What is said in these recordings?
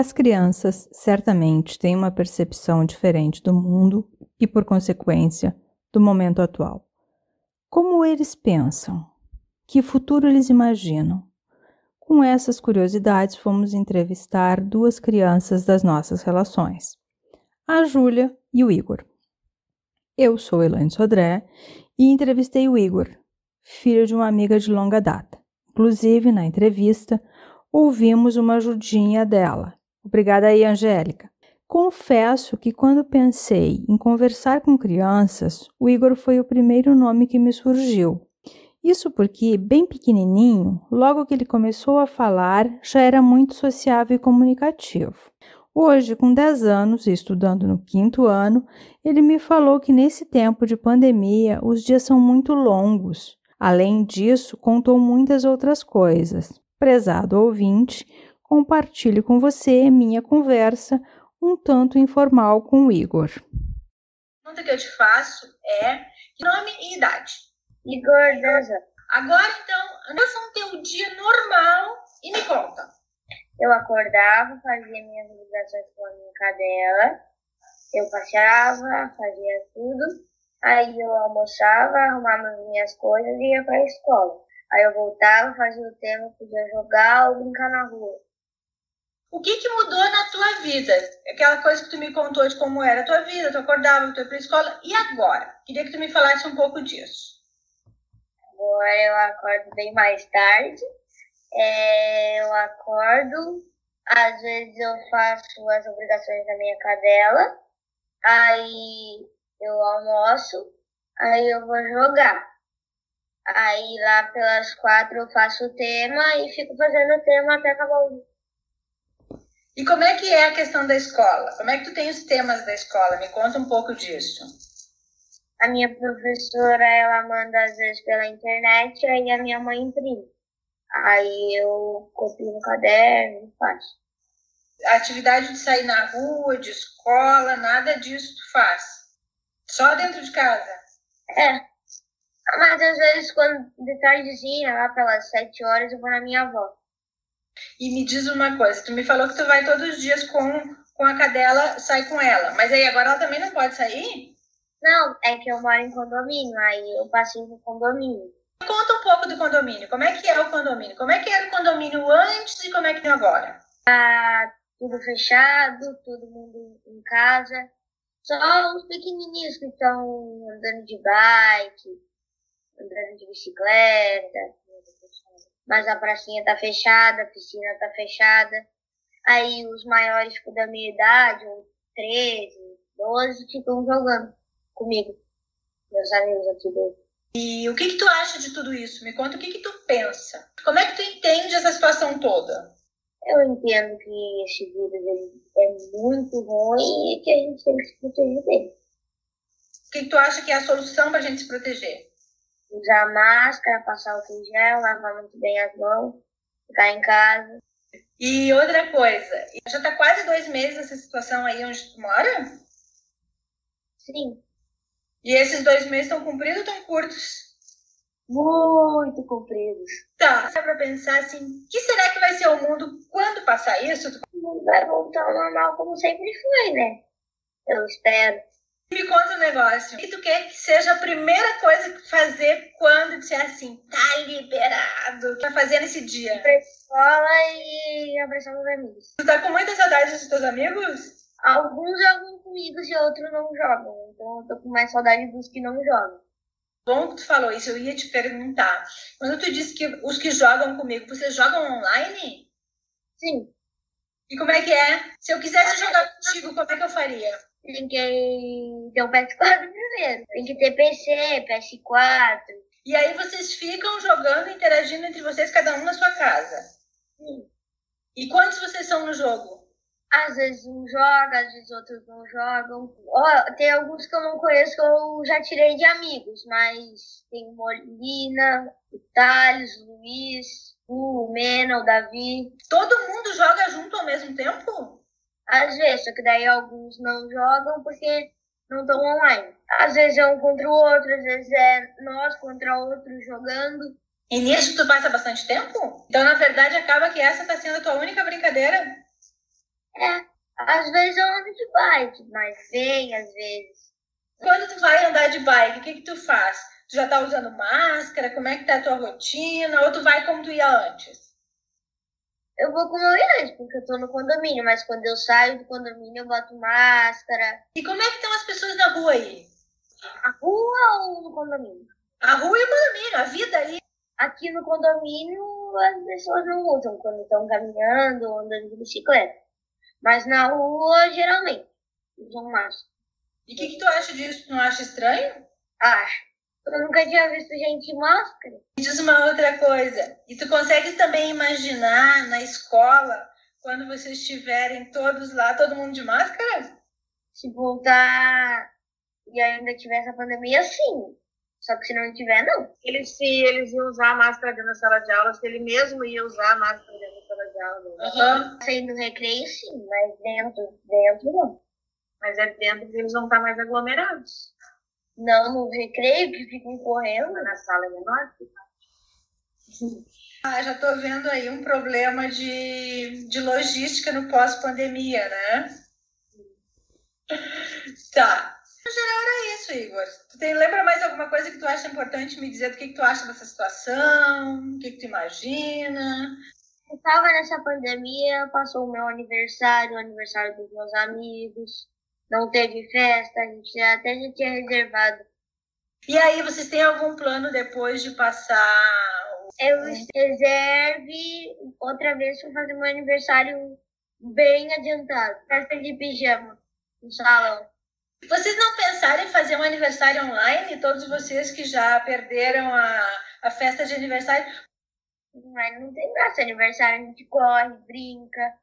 As crianças certamente têm uma percepção diferente do mundo e, por consequência, do momento atual. Como eles pensam? Que futuro eles imaginam? Com essas curiosidades, fomos entrevistar duas crianças das nossas relações, a Júlia e o Igor. Eu sou Elaine Sodré e entrevistei o Igor, filho de uma amiga de longa data. Inclusive, na entrevista, ouvimos uma ajudinha dela, Obrigada aí, Angélica. Confesso que quando pensei em conversar com crianças, o Igor foi o primeiro nome que me surgiu. Isso porque, bem pequenininho, logo que ele começou a falar, já era muito sociável e comunicativo. Hoje, com 10 anos e estudando no quinto ano, ele me falou que nesse tempo de pandemia os dias são muito longos. Além disso, contou muitas outras coisas. Prezado ouvinte, compartilho com você minha conversa um tanto informal com o Igor. A pergunta que eu te faço é nome e idade. Igor Deza. Agora, então, relação teu dia normal e me conta. Eu acordava, fazia minhas obrigações com a minha cadela, eu passeava, fazia tudo, aí eu almoçava, arrumava as minhas coisas e ia para a escola. Aí eu voltava, fazia o tempo, podia jogar ou brincar na rua. O que, que mudou na tua vida? Aquela coisa que tu me contou de como era a tua vida, tu acordava, tu ia pra escola. E agora? Queria que tu me falasse um pouco disso. Agora eu acordo bem mais tarde. É, eu acordo, às vezes eu faço as obrigações da minha cadela. Aí eu almoço, aí eu vou jogar. Aí lá pelas quatro eu faço o tema e fico fazendo o tema até acabar o. E como é que é a questão da escola? Como é que tu tem os temas da escola? Me conta um pouco disso. A minha professora, ela manda às vezes pela internet, aí a minha mãe imprime. Aí eu copio no caderno e faço. A atividade de sair na rua, de escola, nada disso tu faz? Só dentro de casa? É. Mas às vezes, quando de tardezinha, lá pelas sete horas, eu vou na minha avó. E me diz uma coisa, tu me falou que tu vai todos os dias com, com a cadela, sai com ela, mas aí agora ela também não pode sair? Não, é que eu moro em condomínio, aí eu passei no condomínio. Conta um pouco do condomínio, como é que é o condomínio? Como é que era o condomínio antes e como é que é agora? Tá tudo fechado, todo mundo em casa, só os pequenininhos que estão andando de bike, andando de bicicleta, mas a pracinha tá fechada, a piscina tá fechada. Aí os maiores tipo, da minha idade, 13, 12, ficam jogando comigo. Meus amigos aqui dentro. E o que, que tu acha de tudo isso? Me conta o que, que tu pensa. Como é que tu entende essa situação toda? Eu entendo que esse vírus é muito ruim e que a gente tem que se proteger dele. O que, que tu acha que é a solução para a gente se proteger? Usar máscara, passar o gel, lavar muito bem as mãos, ficar em casa. E outra coisa, já está quase dois meses essa situação aí onde tu mora? Sim. E esses dois meses estão cumpridos ou estão curtos? Muito compridos. Tá, dá pra pensar assim, que será que vai ser o mundo quando passar isso? O mundo vai voltar ao normal como sempre foi, né? Eu espero. Me conta um negócio. O que tu quer que seja a primeira coisa que fazer quando disser assim, tá liberado? Vai fazer nesse dia? Pra escola e abraçar meus amigos. Tu tá com muita saudade dos teus amigos? Alguns jogam comigo e outros não jogam. Então eu tô com mais saudade dos que não jogam. Bom que tu falou isso, eu ia te perguntar. Quando tu disse que os que jogam comigo, vocês jogam online? Sim. E como é que é? Se eu quisesse jogar contigo, como é que eu faria? Tem que ter o PS4 primeiro. Tem que ter PC, PS4. E aí vocês ficam jogando, interagindo entre vocês, cada um na sua casa. Sim. E quantos vocês são no jogo? Às vezes um joga, às vezes outros não jogam. Tem alguns que eu não conheço que eu já tirei de amigos, mas tem Molina, o Thales, o Luiz, o Mena, o Davi. Todo mundo joga junto ao mesmo tempo? Às vezes, só que daí alguns não jogam porque não estão online. Às vezes é um contra o outro, às vezes é nós contra outros jogando. E nisso tu passa bastante tempo? Então, na verdade, acaba que essa está sendo a tua única brincadeira? É, às vezes eu ando de bike, mas bem às vezes. Quando tu vai andar de bike, o que que tu faz? Tu já tá usando máscara? Como é que tá a tua rotina? Ou tu vai como tu ia antes? Eu vou como eu ia antes, porque eu tô no condomínio, mas quando eu saio do condomínio eu boto máscara. E como é que estão as pessoas na rua aí? A rua ou no condomínio? A rua e o condomínio, a vida aí. Aqui no condomínio as pessoas não usam quando estão caminhando ou andando de bicicleta. Mas na rua, geralmente, usam máscara. E o que, que tu acha disso? Tu não acha estranho? Acho. Eu nunca tinha visto gente de máscara. Me diz uma outra coisa. E tu consegue também imaginar na escola, quando vocês estiverem todos lá, todo mundo de máscara? Se voltar e ainda tiver essa pandemia, sim. Só que se não tiver, não. Ele, se eles iam usar a máscara dentro da sala de aula, se ele mesmo ia usar a máscara dentro da sala de aula. Aham. Sair no recreio, sim, mas dentro, dentro não. Mas é dentro que eles vão estar mais aglomerados. Não no recreio, que ficam correndo. Na sala menor. Ah, já tô vendo aí um problema de, de logística no pós-pandemia, né? Tá. No geral era isso, Igor. Tu tem, lembra mais alguma coisa que tu acha importante me dizer do que, que tu acha dessa situação? O que, que tu imagina? Eu tava nessa pandemia, passou o meu aniversário, o aniversário dos meus amigos. Não teve festa, a gente até já tinha reservado. E aí, vocês têm algum plano depois de passar? Eu reserve outra vez para fazer meu aniversário bem adiantado. Festa de pijama no salão. Vocês não pensaram em fazer um aniversário online? Todos vocês que já perderam a, a festa de aniversário? Mas não tem graça. Aniversário a gente corre, brinca.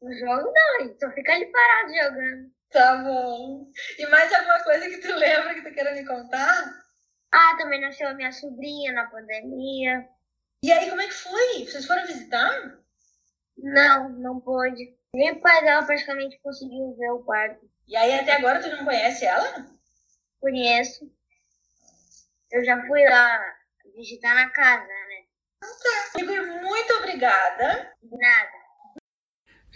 No jogo não, a gente só fica ali parado jogando. Tá bom. E mais alguma coisa que tu lembra que tu queira me contar? Ah, também nasceu a minha sobrinha na pandemia. E aí, como é que foi? Vocês foram visitar? Não, não pôde. Nem o pai dela praticamente conseguiu ver o quarto. E aí, até agora, tu não conhece ela? Conheço. Eu já fui lá visitar na casa, né? Igor, muito obrigada. De nada.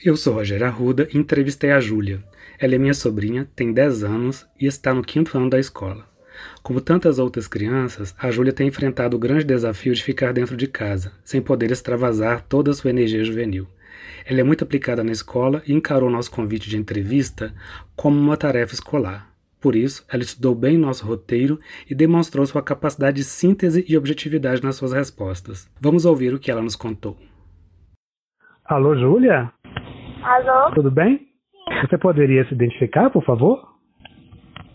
Eu sou Rogério Arruda e entrevistei a Júlia. Ela é minha sobrinha, tem 10 anos e está no quinto ano da escola. Como tantas outras crianças, a Júlia tem enfrentado o grande desafio de ficar dentro de casa, sem poder extravasar toda a sua energia juvenil. Ela é muito aplicada na escola e encarou nosso convite de entrevista como uma tarefa escolar. Por isso, ela estudou bem nosso roteiro e demonstrou sua capacidade de síntese e objetividade nas suas respostas. Vamos ouvir o que ela nos contou. Alô, Júlia? Alô? Tudo bem? Você poderia se identificar, por favor?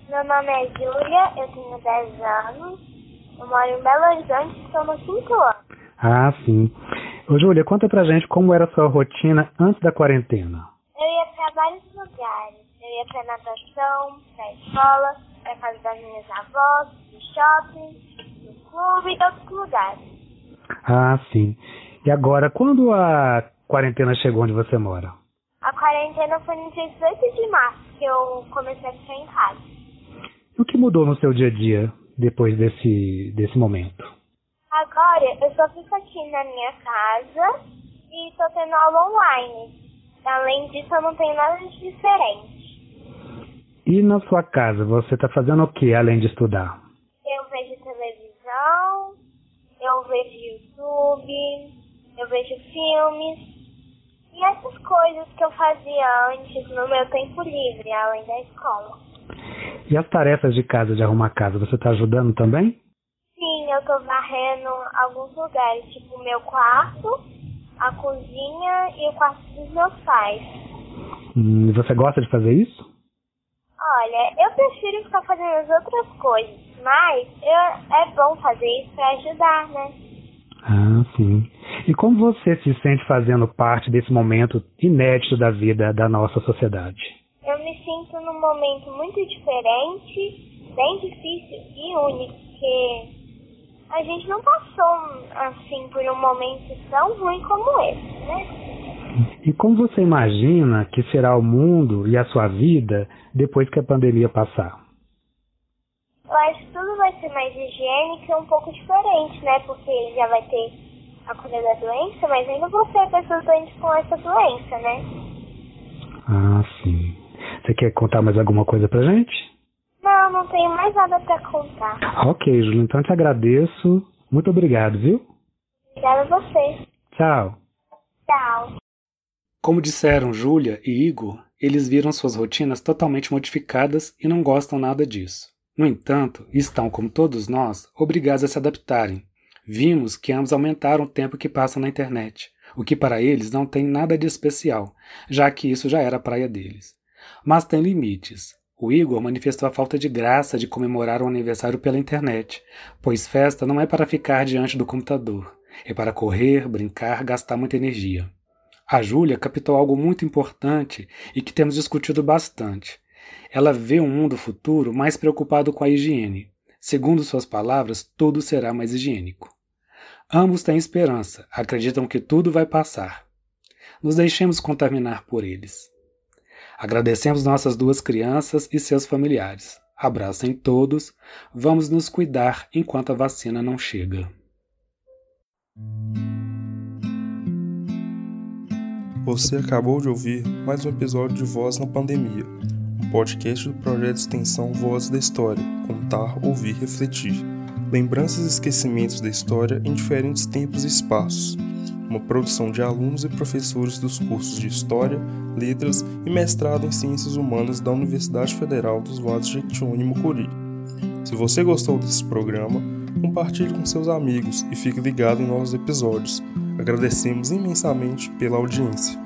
Meu nome é Júlia, eu tenho 10 anos, eu moro em Belo Horizonte, estou no 5 ano. Ah, sim. Ô, Júlia, conta pra gente como era a sua rotina antes da quarentena. Eu ia para vários lugares. Eu ia para natação, para escola, para casa das minhas avós, no shopping, no clube e outros lugares. Ah, sim. E agora, quando a quarentena chegou onde você mora? A quarentena foi no dia 18 de março que eu comecei a ficar em casa. O que mudou no seu dia a dia depois desse, desse momento? Agora eu só fico aqui na minha casa e estou tendo aula online. Além disso, eu não tenho nada de diferente. E na sua casa, você está fazendo o que além de estudar? Eu vejo televisão, eu vejo YouTube, eu vejo filmes essas coisas que eu fazia antes no meu tempo livre, além da escola. E as tarefas de casa, de arrumar casa, você está ajudando também? Sim, eu tô varrendo alguns lugares, tipo o meu quarto, a cozinha e o quarto dos meus pais. Hum, e você gosta de fazer isso? Olha, eu prefiro ficar fazendo as outras coisas, mas eu, é bom fazer isso pra ajudar, né? Ah, sim. E como você se sente fazendo parte desse momento inédito da vida da nossa sociedade? Eu me sinto num momento muito diferente, bem difícil e único, porque a gente não passou assim por um momento tão ruim como esse, né? E como você imagina que será o mundo e a sua vida depois que a pandemia passar? Eu acho que tudo vai ser mais higiênico e um pouco diferente, né? Porque já vai ter a cura da doença, mas ainda vão ser pessoas doentes com essa doença, né? Ah, sim. Você quer contar mais alguma coisa pra gente? Não, não tenho mais nada pra contar. Ok, Júlio, então eu te agradeço. Muito obrigado, viu? Obrigada a você. Tchau. Tchau. Como disseram Júlia e Igor, eles viram suas rotinas totalmente modificadas e não gostam nada disso. No entanto, estão, como todos nós, obrigados a se adaptarem. Vimos que ambos aumentaram o tempo que passam na internet, o que para eles não tem nada de especial, já que isso já era a praia deles. Mas tem limites. O Igor manifestou a falta de graça de comemorar o aniversário pela internet, pois festa não é para ficar diante do computador, é para correr, brincar, gastar muita energia. A Júlia captou algo muito importante e que temos discutido bastante. Ela vê um mundo futuro mais preocupado com a higiene. Segundo suas palavras, tudo será mais higiênico. Ambos têm esperança, acreditam que tudo vai passar. Nos deixemos contaminar por eles. Agradecemos nossas duas crianças e seus familiares. Abraço em todos. Vamos nos cuidar enquanto a vacina não chega. Você acabou de ouvir mais um episódio de Voz na Pandemia, podcast do projeto de extensão Voz da História, contar, ouvir, refletir. Lembranças e esquecimentos da história em diferentes tempos e espaços. Uma produção de alunos e professores dos cursos de História, Letras e Mestrado em Ciências Humanas da Universidade Federal dos Vales de Jequitinhonha e Mucuri. Se você gostou desse programa, compartilhe com seus amigos e fique ligado em novos episódios. Agradecemos imensamente pela audiência.